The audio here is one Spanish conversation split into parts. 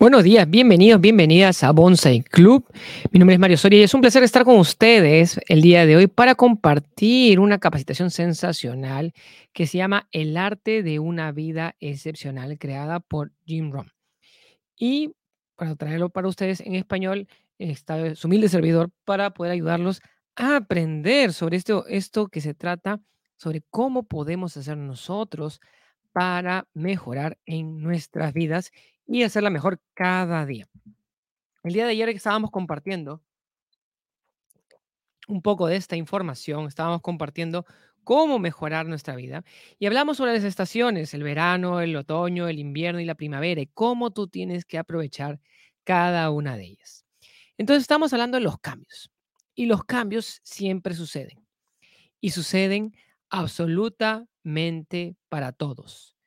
Buenos días, bienvenidos, bienvenidas a Bonsai Club. Mi nombre es Mario Soria y es un placer estar con ustedes el día de hoy para compartir una capacitación sensacional que se llama El arte de una vida excepcional, creada por Jim Rohn. Y para traerlo para ustedes en español, está su humilde servidor para poder ayudarlos a aprender sobre esto, esto que se trata, sobre cómo podemos hacer nosotros para mejorar en nuestras vidas y hacerla mejor cada día. El día de ayer estábamos compartiendo un poco de esta información, estábamos compartiendo cómo mejorar nuestra vida y hablamos sobre las estaciones, el verano, el otoño, el invierno y la primavera y cómo tú tienes que aprovechar cada una de ellas. Entonces estamos hablando de los cambios y los cambios siempre suceden y suceden absolutamente para todos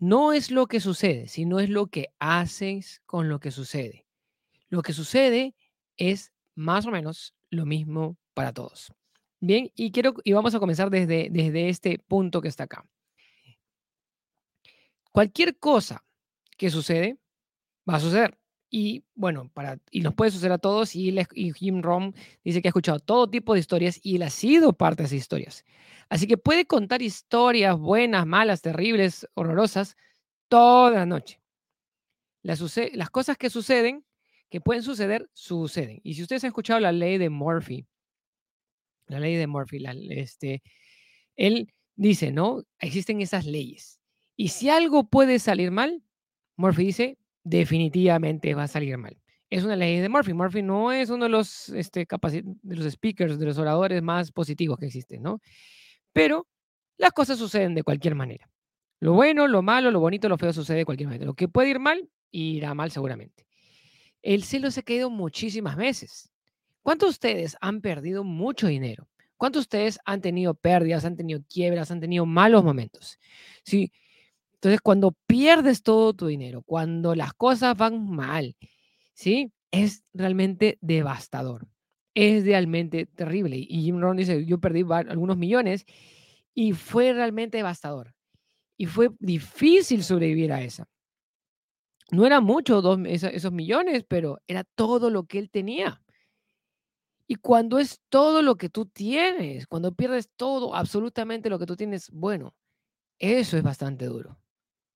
no es lo que sucede, sino es lo que haces con lo que sucede. Lo que sucede es más o menos lo mismo para todos. Bien, y quiero y vamos a comenzar desde, desde este punto que está acá. Cualquier cosa que sucede va a suceder. Y bueno, para, y nos puede suceder a todos. Y, y Jim Rom dice que ha escuchado todo tipo de historias y él ha sido parte de esas historias. Así que puede contar historias buenas, malas, terribles, horrorosas, toda la noche. Las, las cosas que suceden, que pueden suceder, suceden. Y si ustedes han escuchado la ley de Murphy, la ley de Murphy, este, él dice, ¿no? Existen esas leyes. Y si algo puede salir mal, Murphy dice, definitivamente va a salir mal. Es una ley de Murphy. Murphy no es uno de los, este, de los speakers, de los oradores más positivos que existen, ¿no? Pero las cosas suceden de cualquier manera. Lo bueno, lo malo, lo bonito, lo feo sucede de cualquier manera. Lo que puede ir mal, irá mal seguramente. El cielo se ha caído muchísimas veces. ¿Cuántos de ustedes han perdido mucho dinero? ¿Cuántos de ustedes han tenido pérdidas, han tenido quiebras, han tenido malos momentos? Sí. Entonces, cuando pierdes todo tu dinero, cuando las cosas van mal, ¿sí? Es realmente devastador es realmente terrible. Y Jim Rohn dice, yo perdí algunos millones y fue realmente devastador. Y fue difícil sobrevivir a esa. No era mucho dos, esos millones, pero era todo lo que él tenía. Y cuando es todo lo que tú tienes, cuando pierdes todo, absolutamente lo que tú tienes, bueno, eso es bastante duro.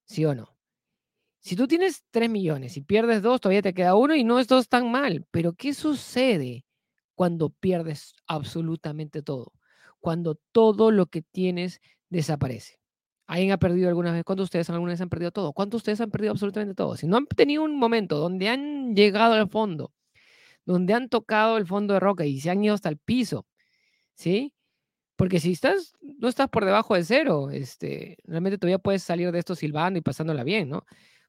¿Sí o no? Si tú tienes tres millones y pierdes dos, todavía te queda uno y no es dos tan mal. Pero ¿qué sucede cuando pierdes absolutamente todo, cuando todo lo que tienes desaparece. ¿Alguien ha perdido alguna vez? ¿Cuántos de ustedes alguna vez han perdido todo? ¿Cuántos de ustedes han perdido absolutamente todo? Si no han tenido un momento donde han llegado al fondo, donde han tocado el fondo de roca y se han ido hasta el piso, ¿sí? Porque si estás, no estás por debajo de cero, este, realmente todavía puedes salir de esto silbando y pasándola bien, ¿no?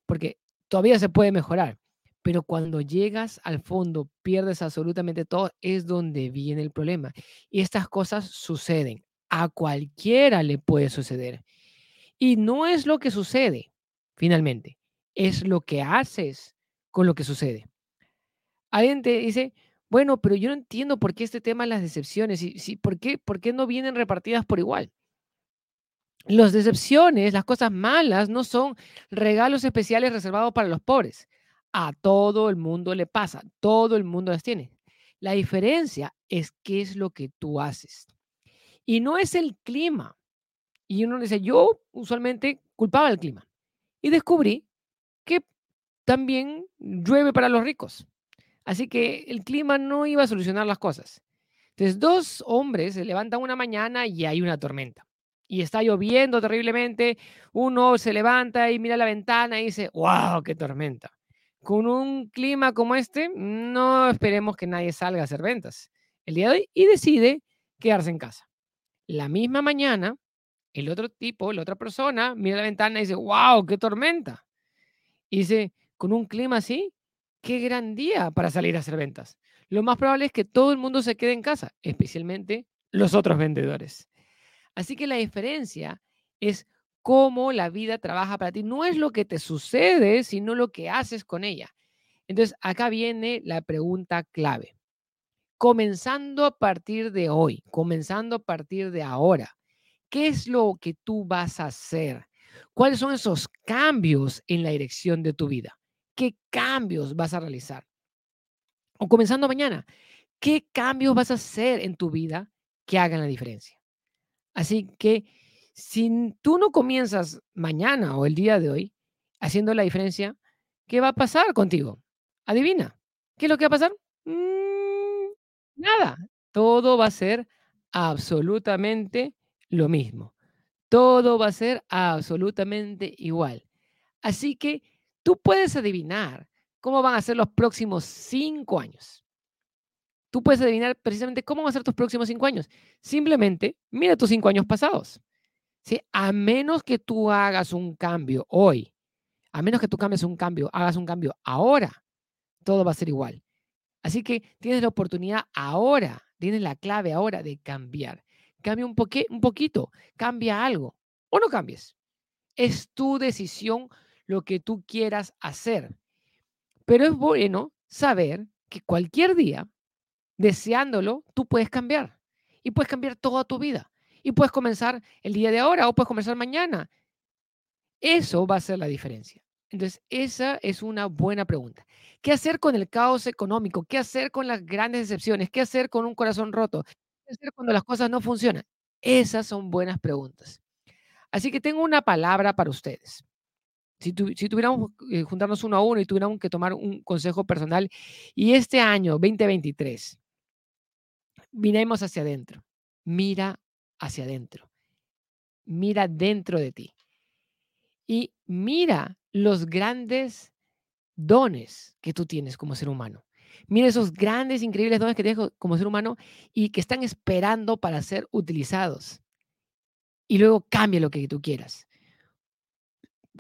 Porque todavía se puede mejorar. Pero cuando llegas al fondo, pierdes absolutamente todo, es donde viene el problema. Y estas cosas suceden. A cualquiera le puede suceder. Y no es lo que sucede, finalmente, es lo que haces con lo que sucede. Alguien te dice, bueno, pero yo no entiendo por qué este tema de las decepciones, y, ¿por, qué, ¿por qué no vienen repartidas por igual? Las decepciones, las cosas malas, no son regalos especiales reservados para los pobres. A todo el mundo le pasa, todo el mundo las tiene. La diferencia es qué es lo que tú haces. Y no es el clima. Y uno dice, yo usualmente culpaba el clima. Y descubrí que también llueve para los ricos. Así que el clima no iba a solucionar las cosas. Entonces, dos hombres se levantan una mañana y hay una tormenta. Y está lloviendo terriblemente. Uno se levanta y mira la ventana y dice, wow, qué tormenta con un clima como este, no esperemos que nadie salga a hacer ventas el día de hoy y decide quedarse en casa. La misma mañana, el otro tipo, la otra persona, mira la ventana y dice, wow, qué tormenta. Y dice, con un clima así, qué gran día para salir a hacer ventas. Lo más probable es que todo el mundo se quede en casa, especialmente los otros vendedores. Así que la diferencia es cómo la vida trabaja para ti. No es lo que te sucede, sino lo que haces con ella. Entonces, acá viene la pregunta clave. Comenzando a partir de hoy, comenzando a partir de ahora, ¿qué es lo que tú vas a hacer? ¿Cuáles son esos cambios en la dirección de tu vida? Qué cambios vas a realizar. O comenzando mañana, qué cambios vas a hacer en tu vida que hagan la diferencia. Así que si tú no comienzas mañana o el día de hoy haciendo la diferencia, ¿qué va a pasar contigo? Adivina, ¿qué es lo que va a pasar? Mm, nada, todo va a ser absolutamente lo mismo. Todo va a ser absolutamente igual. Así que tú puedes adivinar cómo van a ser los próximos cinco años. Tú puedes adivinar precisamente cómo van a ser tus próximos cinco años. Simplemente mira tus cinco años pasados. ¿Sí? A menos que tú hagas un cambio hoy, a menos que tú cambies un cambio, hagas un cambio ahora, todo va a ser igual. Así que tienes la oportunidad ahora, tienes la clave ahora de cambiar. Cambia un, un poquito, cambia algo o no cambies. Es tu decisión lo que tú quieras hacer. Pero es bueno saber que cualquier día, deseándolo, tú puedes cambiar. Y puedes cambiar toda tu vida. Y puedes comenzar el día de ahora o puedes comenzar mañana. Eso va a ser la diferencia. Entonces, esa es una buena pregunta. ¿Qué hacer con el caos económico? ¿Qué hacer con las grandes decepciones? ¿Qué hacer con un corazón roto? ¿Qué hacer cuando las cosas no funcionan? Esas son buenas preguntas. Así que tengo una palabra para ustedes. Si, tuviéramos que eh, juntarnos uno a uno y tuviéramos que tomar un consejo personal, y este año 2023, miremos hacia adentro, mira hacia adentro, mira dentro de ti y mira los grandes dones que tú tienes como ser humano. Mira esos grandes, increíbles dones que tienes como ser humano y que están esperando para ser utilizados. Y luego cambia lo que tú quieras.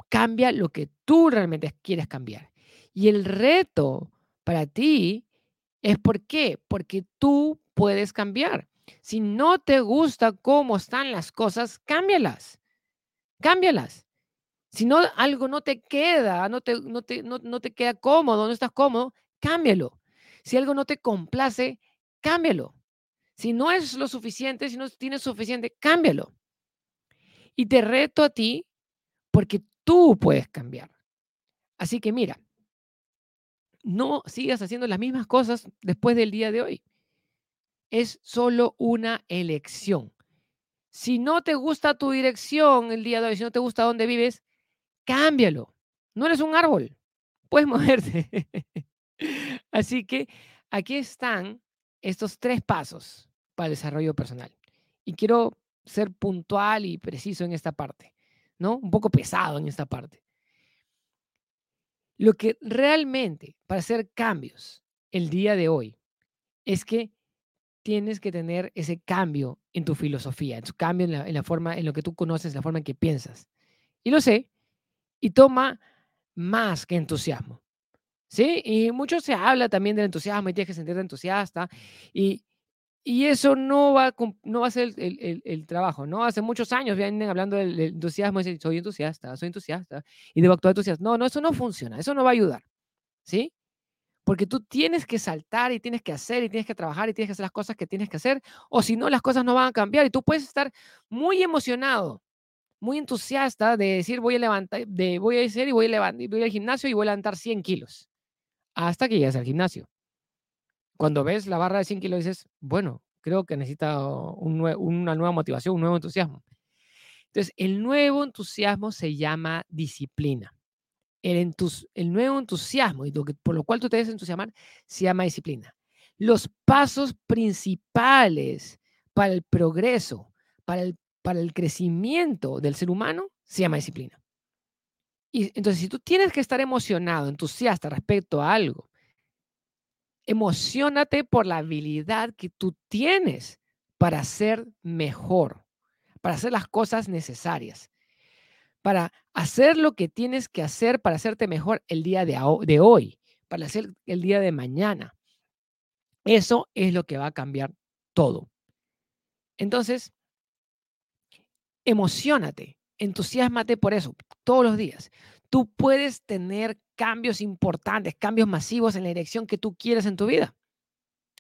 Cambia lo que tú realmente quieres cambiar. Y el reto para ti es por qué? Porque tú puedes cambiar. Si no te gusta cómo están las cosas, cámbialas. Cámbialas. Si no, algo no te queda, no te, no te, no, no te queda cómodo, no estás cómodo, cámbialo. Si algo no te complace, cámbialo. Si no es lo suficiente, si no tienes suficiente, cámbialo. Y te reto a ti porque tú puedes cambiar. Así que mira, no sigas haciendo las mismas cosas después del día de hoy. Es solo una elección. Si no te gusta tu dirección el día de hoy, si no te gusta dónde vives, cámbialo. No eres un árbol, puedes moverte. Así que aquí están estos tres pasos para el desarrollo personal. Y quiero ser puntual y preciso en esta parte, ¿no? Un poco pesado en esta parte. Lo que realmente para hacer cambios el día de hoy es que tienes que tener ese cambio en tu filosofía, en tu cambio en la, en la forma, en lo que tú conoces, la forma en que piensas. Y lo sé, y toma más que entusiasmo. ¿Sí? Y mucho se habla también del entusiasmo y tienes que sentirte entusiasta. Y, y eso no va, no va a ser el, el, trabajo, ¿no? Hace muchos años vienen hablando del, entusiasmo y dicen, soy entusiasta, soy entusiasta y debo actuar entusiasta. No, no, eso no funciona, eso no va a ayudar. ¿Sí? Porque tú tienes que saltar y tienes que hacer y tienes que trabajar y tienes que hacer las cosas que tienes que hacer, o si no, las cosas no van a cambiar y tú puedes estar muy emocionado muy entusiasta de decir voy a levantar, de voy a hacer y voy a levantar, al gimnasio y voy a levantar 100 kilos. Hasta que llegas al gimnasio. Cuando ves la barra de 100 kilos dices, bueno, creo que necesita una nueva motivación, un nuevo entusiasmo. Entonces, el nuevo entusiasmo se llama disciplina. El, el nuevo entusiasmo, y por lo cual tú te debes entusiasmar, se llama disciplina. Los pasos principales para el progreso, para el para el crecimiento del ser humano se llama disciplina. Y entonces, si tú tienes que estar emocionado, entusiasta respecto a algo, emocionate por la habilidad que tú tienes para ser mejor, para hacer las cosas necesarias, para hacer lo que tienes que hacer para hacerte mejor el día de, hoy, para hacer el día de mañana. Eso es lo que va a cambiar todo. Entonces, emocionate, entusiasmate por eso todos los días. Tú puedes tener cambios importantes, cambios masivos en la dirección que tú quieras en tu vida.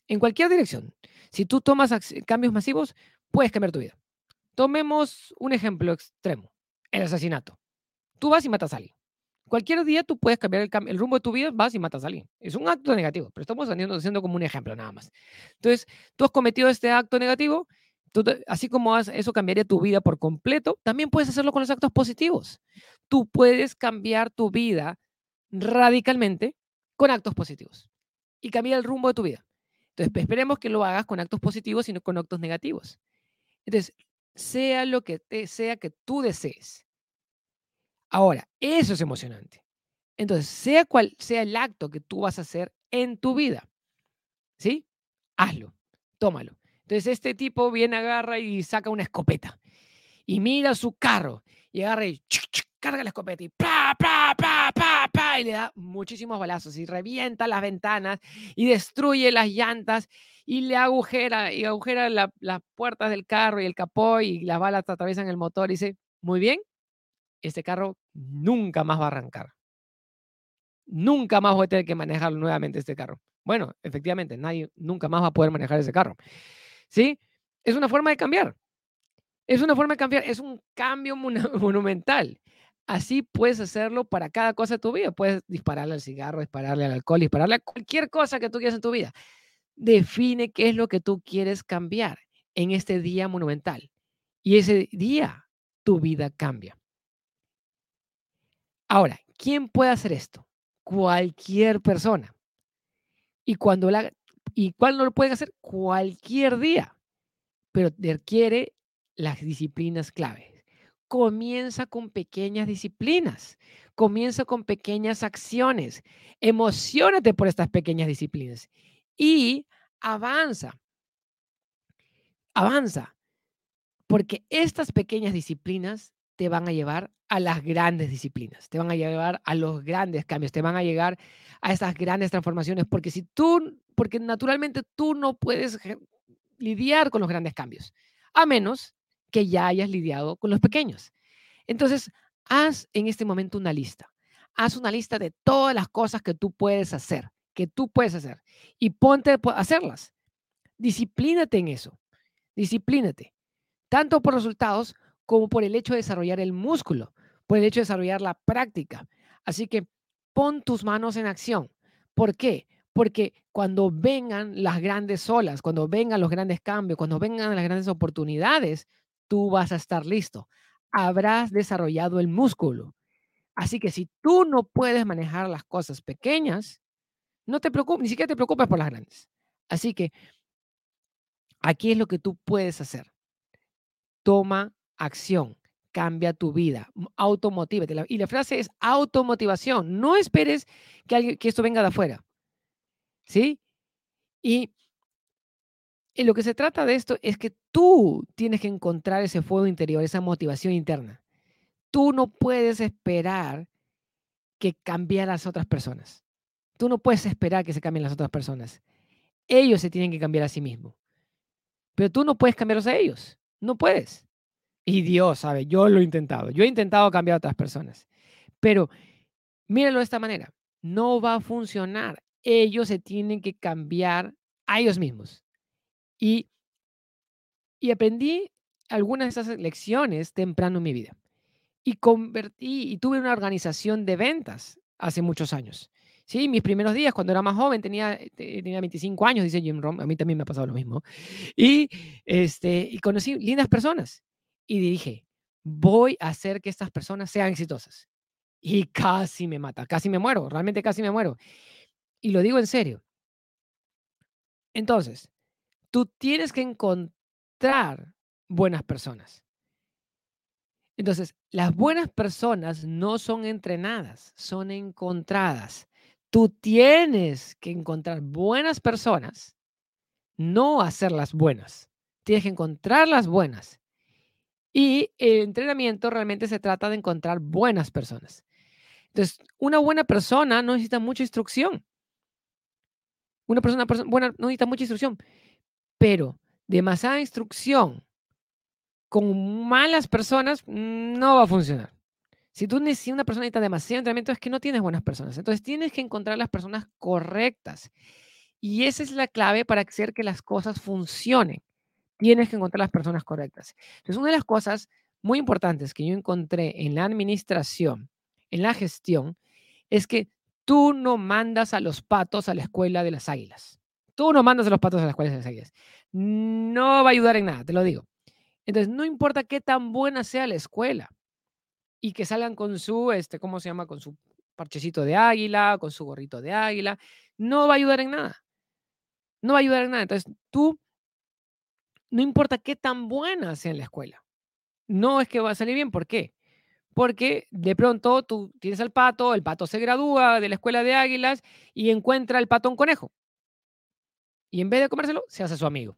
En cualquier dirección. Si tú tomas cambios masivos, puedes cambiar tu vida. Tomemos un ejemplo extremo, el asesinato. Tú vas y matas a alguien. cualquier día tú puedes cambiar el, el, rumbo de tu vida, vas y matas a alguien. Es un acto negativo, pero estamos haciendo, como un ejemplo nada más. Entonces, tú has cometido este acto negativo, así como eso cambiaría tu vida por completo, también puedes hacerlo con los actos positivos. Tú puedes cambiar tu vida radicalmente con actos positivos y cambiar el rumbo de tu vida. Entonces, esperemos que lo hagas con actos positivos y no con actos negativos. Entonces, sea lo que sea que tú desees. Ahora, eso es emocionante. Entonces, sea cual sea el acto que tú vas a hacer en tu vida, ¿sí? Hazlo, tómalo. Entonces, este tipo viene, agarra y saca una escopeta y mira su carro y agarra y carga la escopeta y ¡pra, pra, pra, pra, pra! y le da muchísimos balazos y revienta las ventanas y destruye las llantas y le agujera y agujera las puertas del carro y el capó y las balas atraviesan el motor y dice, muy bien, este carro nunca más va a arrancar. Nunca más voy a tener que manejar nuevamente este carro. Bueno, efectivamente, nadie nunca más va a poder manejar ese carro. ¿Sí? Es una forma de cambiar. Es una forma de cambiar, es un cambio monumental. Así puedes hacerlo para cada cosa de tu vida. Puedes dispararle al cigarro, dispararle al alcohol, dispararle a cualquier cosa que tú quieras en tu vida. Define qué es lo que tú quieres cambiar en este día monumental. Y ese día tu vida cambia. Ahora, ¿quién puede hacer esto? Cualquier persona. Y cuando la y cuándo lo puede hacer? Cualquier día. Pero requiere las disciplinas claves. Comienza con pequeñas disciplinas, comienza con pequeñas acciones, emocionate por estas pequeñas disciplinas y avanza, avanza, porque estas pequeñas disciplinas te van a llevar a las grandes disciplinas, te van a llevar a los grandes cambios, te van a llegar a esas grandes transformaciones, porque si tú, porque naturalmente tú no puedes lidiar con los grandes cambios, a menos que ya hayas lidiado con los pequeños. Entonces, haz en este momento una lista. Haz una lista de todas las cosas que tú puedes hacer, que tú puedes hacer, y ponte a hacerlas. Disciplínate en eso. Disciplínate, tanto por resultados como por el hecho de desarrollar el músculo, por el hecho de desarrollar la práctica. Así que pon tus manos en acción. ¿Por qué? Porque cuando vengan las grandes olas, cuando vengan los grandes cambios, cuando vengan las grandes oportunidades, tú vas a estar listo. Habrás desarrollado el músculo. Así que si tú no puedes manejar las cosas pequeñas, no te preocupes, ni siquiera te preocupes por las grandes. Así que aquí es lo que tú puedes hacer. Toma acción, cambia tu vida, automotívate. Y la frase es automotivación. No esperes que, que esto venga de afuera. ¿Sí? Y y lo que se trata de esto es que tú tienes que encontrar ese fuego interior, esa motivación interna. Tú no puedes esperar que cambien las otras personas. Tú no puedes esperar que se cambien las otras personas. Ellos se tienen que cambiar a sí mismos. Pero tú no puedes cambiarlos a ellos. No puedes. Y Dios sabe, yo lo he intentado. Yo he intentado cambiar a otras personas. Pero míralo de esta manera. No va a funcionar. Ellos se tienen que cambiar a ellos mismos. Y, y aprendí algunas de esas lecciones temprano en mi vida. Y convertí y tuve una organización de ventas hace muchos años. Sí, mis primeros días, cuando era más joven, tenía, tenía 25 años, dice Jim Rom, a mí también me ha pasado lo mismo. Y, este, y conocí lindas personas y dije, voy a hacer que estas personas sean exitosas. Y casi me mata, casi me muero, realmente casi me muero. Y lo digo en serio. Entonces, tú tienes que encontrar buenas personas. Entonces, las buenas personas no son entrenadas, son encontradas. Tú tienes que encontrar buenas personas, no hacerlas buenas. Tienes que encontrar las buenas. Y el entrenamiento realmente se trata de encontrar buenas personas. Entonces, una buena persona no necesita mucha instrucción. Una persona buena no necesita mucha instrucción. Pero demasiada instrucción con malas personas no va a funcionar. Si tú necesitas una persona necesita demasiado entrenamiento es que no tienes buenas personas. Entonces tienes que encontrar las personas correctas. Y esa es la clave para hacer que las cosas funcionen. Tienes que encontrar las personas correctas. Entonces una de las cosas muy importantes que yo encontré en la administración, en la gestión, es que tú no mandas a los patos a la escuela de las águilas. Tú no mandas a los patos a las águilas. No va a ayudar en nada, te lo digo. Entonces, no importa qué tan buena sea la escuela y que salgan con su, este, ¿cómo se llama? Con su parchecito de águila, con su gorrito de águila, no va a ayudar en nada. No va a ayudar en nada. Entonces, tú, no importa qué tan buena sea la escuela, no es que va a salir bien. ¿Por qué? Porque de pronto tú tienes al pato, el pato se gradúa de la escuela de águilas y encuentra el pato un conejo. Y en vez de comérselo, se hace su amigo.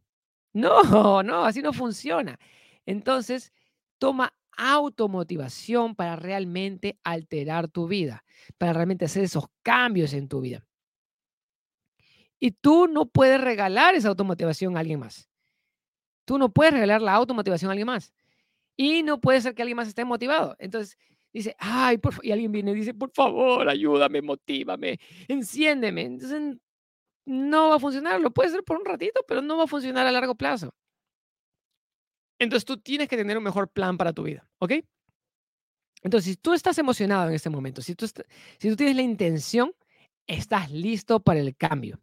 No, no, así no funciona. Entonces, toma automotivación para realmente alterar tu vida, para realmente hacer esos cambios en tu vida. Y tú no puedes regalar esa automotivación a alguien más. Tú no puedes regalar la automotivación a alguien más. Y no puede ser que alguien más esté motivado. Entonces dice, ay, por y alguien viene y dice, por favor, ayúdame, motívame, enciéndeme. Entonces no va a funcionar. Lo puede ser por un ratito, pero no va a funcionar a largo plazo. Entonces tú tienes que tener un mejor plan para tu vida, ¿ok? Entonces, si tú estás emocionado en este momento, si tú, si tú tienes la intención, estás listo para el cambio.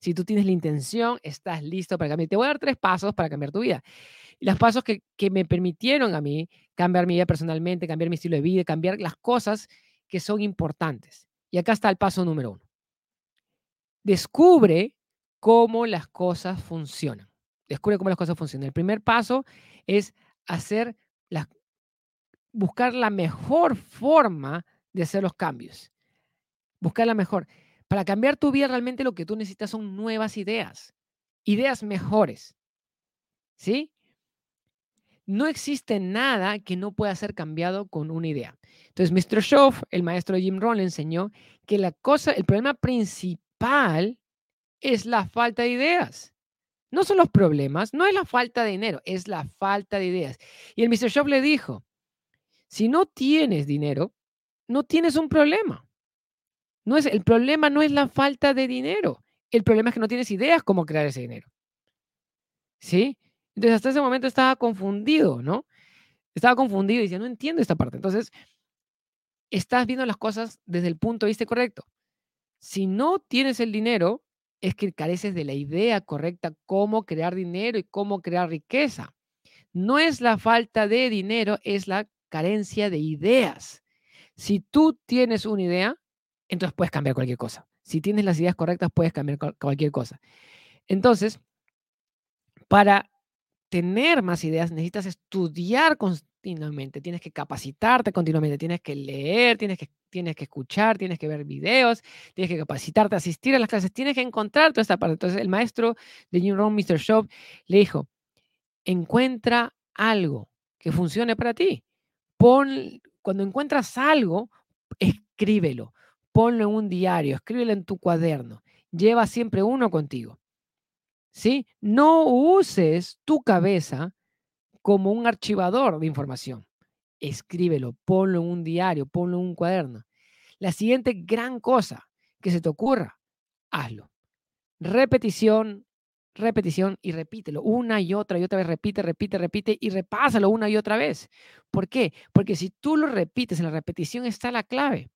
Si tú tienes la intención, estás listo para cambiar. Te voy a dar tres pasos para cambiar tu vida. Y los pasos que, que me permitieron a mí cambiar mi vida personalmente, cambiar mi estilo de vida, cambiar las cosas que son importantes. Y acá está el paso número uno. Descubre cómo las cosas funcionan. Descubre cómo las cosas funcionan. El primer paso es hacer la, buscar la mejor forma de hacer los cambios. Buscar la mejor. Para cambiar tu vida realmente lo que tú necesitas son nuevas ideas, ideas mejores. ¿Sí? No existe nada que no pueda ser cambiado con una idea. Entonces, Mr. Schoff, el maestro Jim Rohn, enseñó que la cosa, el problema principal es la falta de ideas. No son los problemas, no es la falta de dinero, es la falta de ideas. Y el Mr. Schoff le dijo, si no tienes dinero, no tienes un problema. No es, el problema no es la falta de dinero. El problema es que no tienes ideas cómo crear ese dinero. ¿Sí? Entonces, hasta ese momento estaba confundido, ¿no? Estaba confundido y decía, no entiendo esta parte. Entonces, estás viendo las cosas desde el punto de vista correcto. Si no tienes el dinero, es que careces de la idea correcta cómo crear dinero y cómo crear riqueza. No es la falta de dinero, es la carencia de ideas. Si tú tienes una idea, entonces puedes cambiar cualquier cosa. Si tienes las ideas correctas, puedes cambiar cualquier cosa. Entonces, para tener más ideas, necesitas estudiar continuamente, tienes que capacitarte continuamente, tienes que leer, tienes que, tienes que escuchar, tienes que ver videos, tienes que capacitarte, asistir a las clases, tienes que encontrar toda esta parte. Entonces, el maestro de New Room, Mr. Shop, le dijo, encuentra algo que funcione para ti. Pon, cuando encuentras algo, escríbelo ponlo en un diario, escríbelo en tu cuaderno, lleva siempre uno contigo. ¿Sí? No uses tu cabeza como un archivador de información. Escríbelo, ponlo en un diario, ponlo en un cuaderno. La siguiente gran cosa que se te ocurra, hazlo. Repetición, repetición y repítelo una y otra y otra vez, repite, repite, repite y repásalo una y otra vez. ¿Por qué? Porque si tú lo repites, en la repetición está la clave.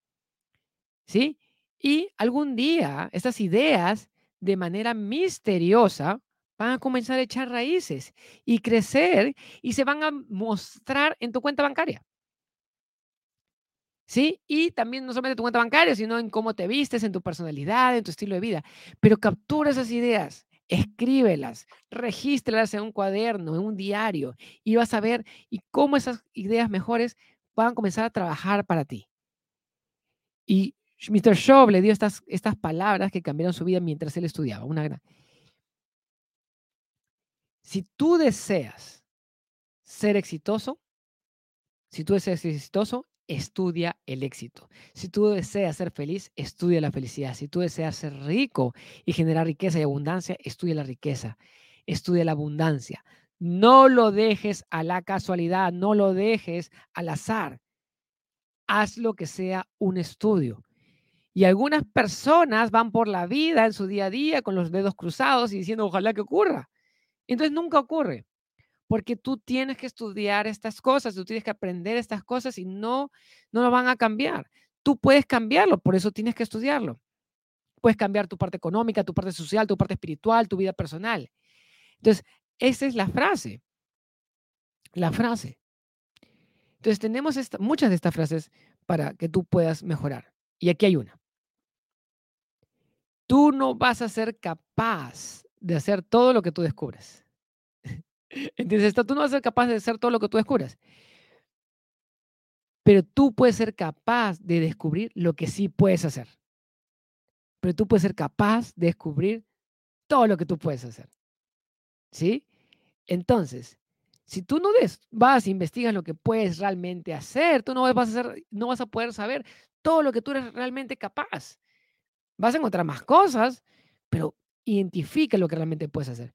¿sí? Y algún día estas ideas de manera misteriosa van a comenzar a echar raíces y crecer y se van a mostrar en tu cuenta bancaria. ¿Sí? Y también no solamente en tu cuenta bancaria, sino en cómo te vistes, en tu personalidad, en tu estilo de vida. Pero captura esas ideas, escríbelas, regístralas en un cuaderno, en un diario, y vas a ver y cómo esas ideas mejores van a comenzar a trabajar para ti. Y Mr. Shaw le dio estas, estas palabras que cambiaron su vida mientras él estudiaba. Una gran... Si tú deseas ser exitoso, si tú deseas ser exitoso, estudia el éxito. Si tú deseas ser feliz, estudia la felicidad. Si tú deseas ser rico y generar riqueza y abundancia, estudia la riqueza. Estudia la abundancia. No lo dejes a la casualidad, no lo dejes al azar. Haz lo que sea un estudio. Y algunas personas van por la vida en su día a día con los dedos cruzados y diciendo, ojalá que ocurra. Entonces nunca ocurre, porque tú tienes que estudiar estas cosas, tú tienes que aprender estas cosas y no, no lo van a cambiar. tú puedes cambiarlo, por eso tienes que estudiarlo. Puedes cambiar tu parte económica, tu parte social, tu parte espiritual, tu vida personal. Entonces, esa es la frase. La frase. Entonces, tenemos muchas de estas frases para que tú puedas mejorar. Y aquí hay una. Tú no vas a ser capaz de hacer todo lo que tú descubres. ¿Entiendes esto? Tú no vas a ser capaz de hacer todo lo que tú descubres. Pero tú puedes ser capaz de descubrir lo que sí puedes hacer. Pero tú puedes ser capaz de descubrir todo lo que tú puedes hacer. ¿Sí? Entonces, si tú no vas e investigas lo que puedes realmente hacer, tú no vas, a hacer, no vas a poder saber todo lo que tú eres realmente capaz. Vas a encontrar más cosas, pero identifica lo que realmente puedes hacer.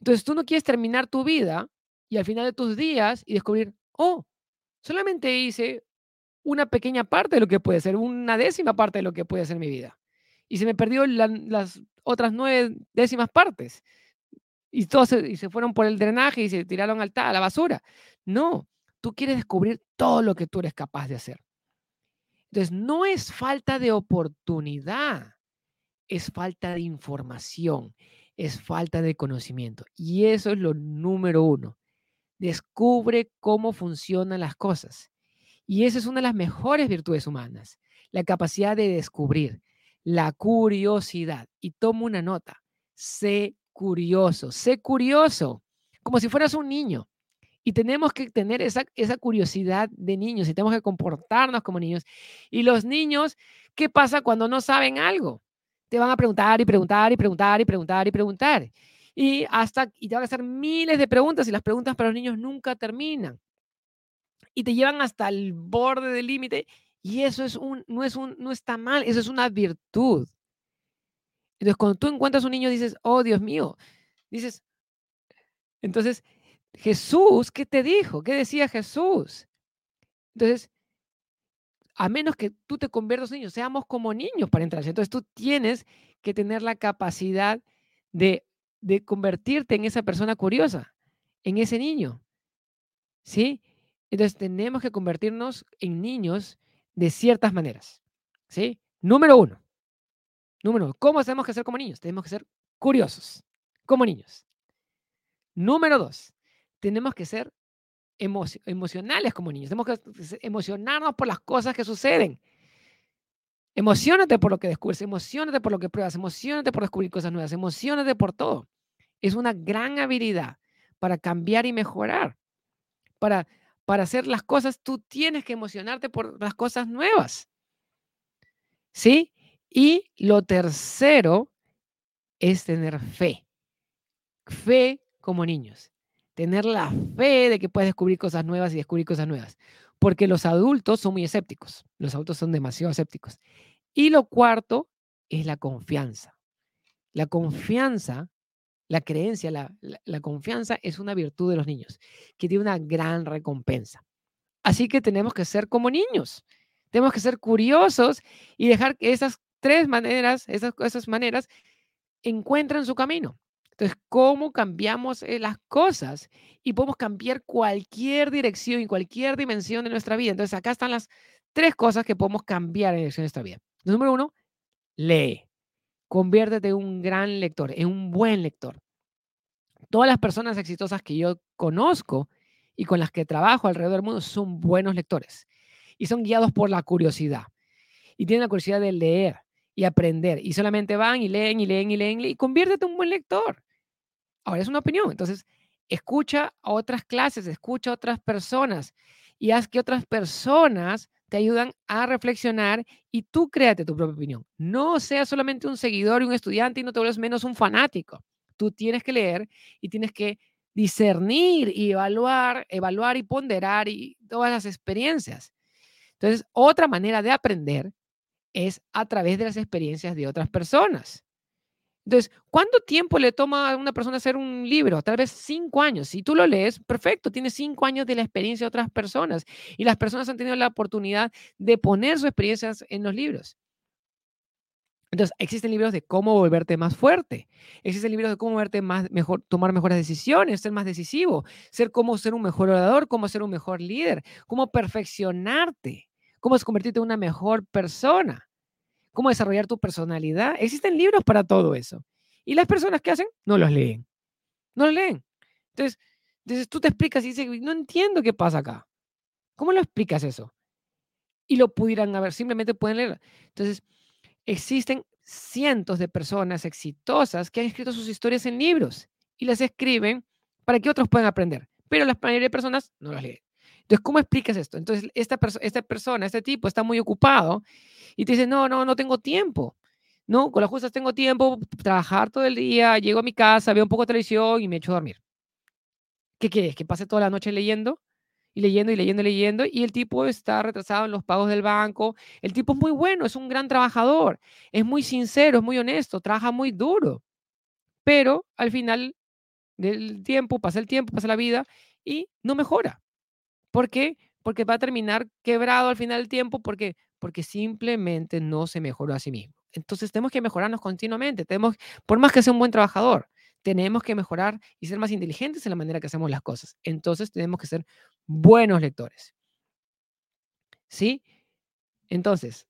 Entonces, tú no quieres terminar tu vida y al final de tus días y descubrir, oh, solamente hice una pequeña parte de lo que puede ser, una décima parte de lo que puede ser mi vida. Y se me perdió las otras nueve décimas partes y todos se, y se fueron por el drenaje y se tiraron al, a la basura. No, tú quieres descubrir todo lo que tú eres capaz de hacer. Entonces, no es falta de oportunidad, es falta de información, es falta de conocimiento. Y eso es lo número uno. Descubre cómo funcionan las cosas. Y esa es una de las mejores virtudes humanas, la capacidad de descubrir, la curiosidad. Y toma una nota, sé curioso, sé curioso, como si fueras un niño. Y tenemos que tener esa, esa curiosidad de niños y tenemos que comportarnos como niños. Y los niños, ¿qué pasa cuando no saben algo? Te van a preguntar y preguntar y preguntar y preguntar y preguntar. Y hasta y te van a hacer miles de preguntas y las preguntas para los niños nunca terminan. Y te llevan hasta el borde del límite y eso es un, no, es un, no está mal, eso es una virtud. Entonces, cuando tú encuentras un niño, dices, oh Dios mío, dices, entonces, Jesús, ¿qué te dijo? ¿Qué decía Jesús? Entonces, a menos que tú te conviertas en niño, seamos como niños para entrar. Entonces, tú tienes que tener la capacidad de, convertirte en esa persona curiosa, en ese niño. ¿Sí? Entonces, tenemos que convertirnos en niños de ciertas maneras. ¿Sí? Número uno, Número uno, ¿cómo tenemos que ser como niños? Tenemos que ser curiosos, como niños. Número dos, tenemos que ser emocionales como niños. Tenemos que emocionarnos por las cosas que suceden. Emocionate por lo que descubres, emocionate por lo que pruebas, emocionate por descubrir cosas nuevas, emocionate por todo. Es una gran habilidad para cambiar y mejorar. Para, para hacer las cosas, tú tienes que emocionarte por las cosas nuevas. ¿Sí? Y lo tercero es tener fe. Fe como niños. Tener la fe de que puedes descubrir cosas nuevas y descubrir cosas nuevas. Porque los adultos son muy escépticos. Los adultos son demasiado escépticos. Y lo cuarto es la confianza. La confianza, la creencia, la, la, confianza es una virtud de los niños que tiene una gran recompensa. Así que tenemos que ser como niños. Tenemos que ser curiosos y dejar que esas tres maneras, esas, esas maneras, encuentran su camino. Entonces, ¿cómo cambiamos eh, las cosas? Y podemos cambiar cualquier dirección y cualquier dimensión de nuestra vida. Entonces, acá están las tres cosas que podemos cambiar en dirección de nuestra vida. Número uno, lee. Conviértete en un gran lector, en un buen lector. Todas las personas exitosas que yo conozco y con las que trabajo alrededor del mundo son buenos lectores y son guiados por la curiosidad y tienen la curiosidad de leer y aprender. Y solamente van y leen y leen y leen y conviértete en un buen lector. Ahora es una opinión. Entonces, escucha a otras clases, escucha a otras personas y haz que otras personas te ayudan a reflexionar y tú créate tu propia opinión. No seas solamente un seguidor y un estudiante y no te vuelvas menos un fanático. Tú tienes que leer y tienes que discernir y evaluar, evaluar y ponderar y todas las experiencias. Entonces, otra manera de aprender es a través de las experiencias de otras personas. Entonces, ¿cuánto tiempo le toma a una persona hacer un libro? Tal vez cinco años. Si tú lo lees, perfecto, tienes cinco años de la experiencia de otras personas y las personas han tenido la oportunidad de poner sus experiencias en los libros. Entonces, existen libros de cómo volverte más fuerte. Existen libros de cómo volverte más, mejor, tomar mejores decisiones, ser más decisivo, ser cómo ser un mejor orador, cómo ser un mejor líder, cómo perfeccionarte cómo convertirte en una mejor persona, cómo desarrollar tu personalidad. Existen libros para todo eso. Y las personas que hacen no los leen. No los leen. Entonces, entonces tú te explicas y dices, no entiendo qué pasa acá. ¿Cómo lo explicas eso? Y lo pudieran haber, simplemente pueden leer. Entonces, existen cientos de personas exitosas que han escrito sus historias en libros y las escriben para que otros puedan aprender, pero la mayoría de personas no las leen. Entonces, ¿cómo explicas esto? Entonces, esta, esta persona, este tipo está muy ocupado y te dice, no, no, no tengo tiempo. No, con las justas tengo tiempo, trabajar todo el día, llego a mi casa, veo un poco de televisión y me echo a dormir. ¿Qué quieres? ¿Que pase toda la noche leyendo? Y leyendo y leyendo y leyendo. Y el tipo está retrasado en los pagos del banco. El tipo es muy bueno, es un gran trabajador. Es muy sincero, es muy honesto, trabaja muy duro. Pero al final del tiempo, pasa el tiempo, pasa la vida y no mejora. ¿Por qué? Porque va a terminar quebrado al final del tiempo. ¿Por qué? Porque simplemente no se mejoró a sí mismo. Entonces tenemos que mejorarnos continuamente. Tenemos, por más que sea un buen trabajador, tenemos que mejorar y ser más inteligentes en la manera que hacemos las cosas. Entonces tenemos que ser buenos lectores. ¿Sí? Entonces,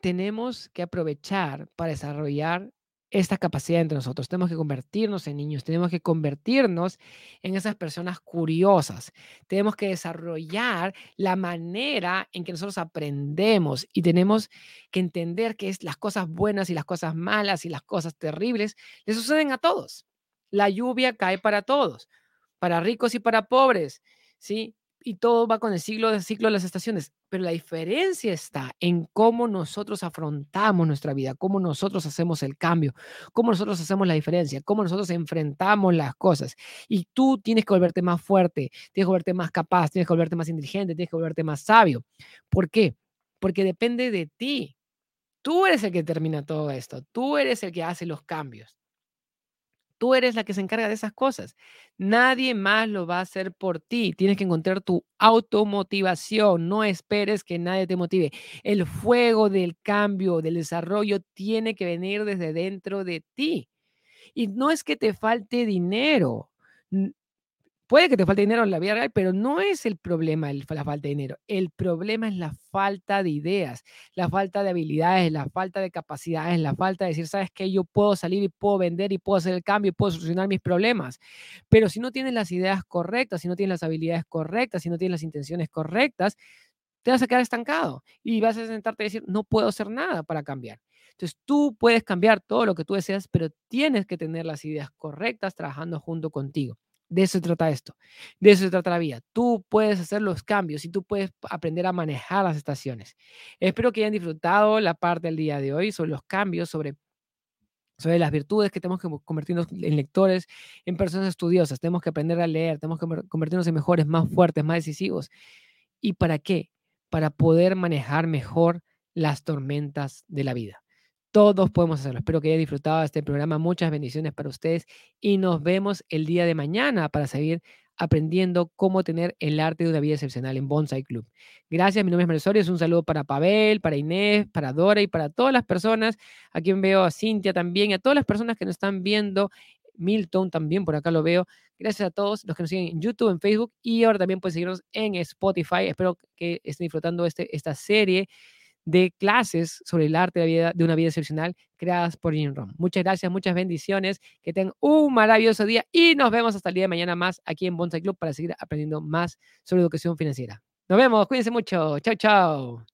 tenemos que aprovechar para desarrollar esta capacidad entre nosotros. Tenemos que convertirnos en niños, tenemos que convertirnos en esas personas curiosas. Tenemos que desarrollar la manera en que nosotros aprendemos y tenemos que entender que es las cosas buenas y las cosas malas y las cosas terribles le suceden a todos. La lluvia cae para todos, para ricos y para pobres, ¿sí? Y todo va con el ciclo de ciclo de las estaciones, pero la diferencia está en cómo nosotros afrontamos nuestra vida, cómo nosotros hacemos el cambio, cómo nosotros hacemos la diferencia, cómo nosotros enfrentamos las cosas. Y tú tienes que volverte más fuerte, tienes que volverte más capaz, tienes que volverte más inteligente, tienes que volverte más sabio. ¿Por qué? Porque depende de ti. Tú eres el que termina todo esto, tú eres el que hace los cambios. Tú eres la que se encarga de esas cosas. Nadie más lo va a hacer por ti. Tienes que encontrar tu automotivación. No esperes que nadie te motive. El fuego del cambio, del desarrollo, tiene que venir desde dentro de ti. Y no es que te falte dinero. Puede que te falte dinero en la vida real, pero no es el problema la falta de dinero. El problema es la falta de ideas, la falta de habilidades, la falta de capacidades, la falta de decir, sabes que yo puedo salir y puedo vender y puedo hacer el cambio y puedo solucionar mis problemas. Pero si no tienes las ideas correctas, si no tienes las habilidades correctas, si no tienes las intenciones correctas, te vas a quedar estancado y vas a sentarte y decir, no puedo hacer nada para cambiar. Entonces tú puedes cambiar todo lo que tú deseas, pero tienes que tener las ideas correctas trabajando junto contigo. De eso se trata esto. De eso se trata la vida. Tú puedes hacer los cambios y tú puedes aprender a manejar las estaciones. Espero que hayan disfrutado la parte del día de hoy sobre los cambios, sobre, sobre las virtudes que tenemos que convertirnos en lectores, en personas estudiosas. Tenemos que aprender a leer, tenemos que convertirnos en mejores, más fuertes, más decisivos. ¿Y para qué? Para poder manejar mejor las tormentas de la vida. Todos podemos hacerlo. Espero que hayan disfrutado de este programa. Muchas bendiciones para ustedes y nos vemos el día de mañana para seguir aprendiendo cómo tener el arte de una vida excepcional en Bonsai Club. Gracias, mi nombre es Marisol es un saludo para Pavel, para Inés, para Dora y para todas las personas. A quien veo a Cintia también y a todas las personas que nos están viendo. Milton también, por acá lo veo. Gracias a todos los que nos siguen en YouTube, en Facebook y ahora también pueden seguirnos en Spotify. Espero que estén disfrutando este, esta serie de clases sobre el arte de, vida, de una vida excepcional creadas por Jim Rom. Muchas gracias, muchas bendiciones, que tengan un maravilloso día y nos vemos hasta el día de mañana más aquí en Bonsai Club para seguir aprendiendo más sobre educación financiera. Nos vemos, cuídense mucho, chao, chao.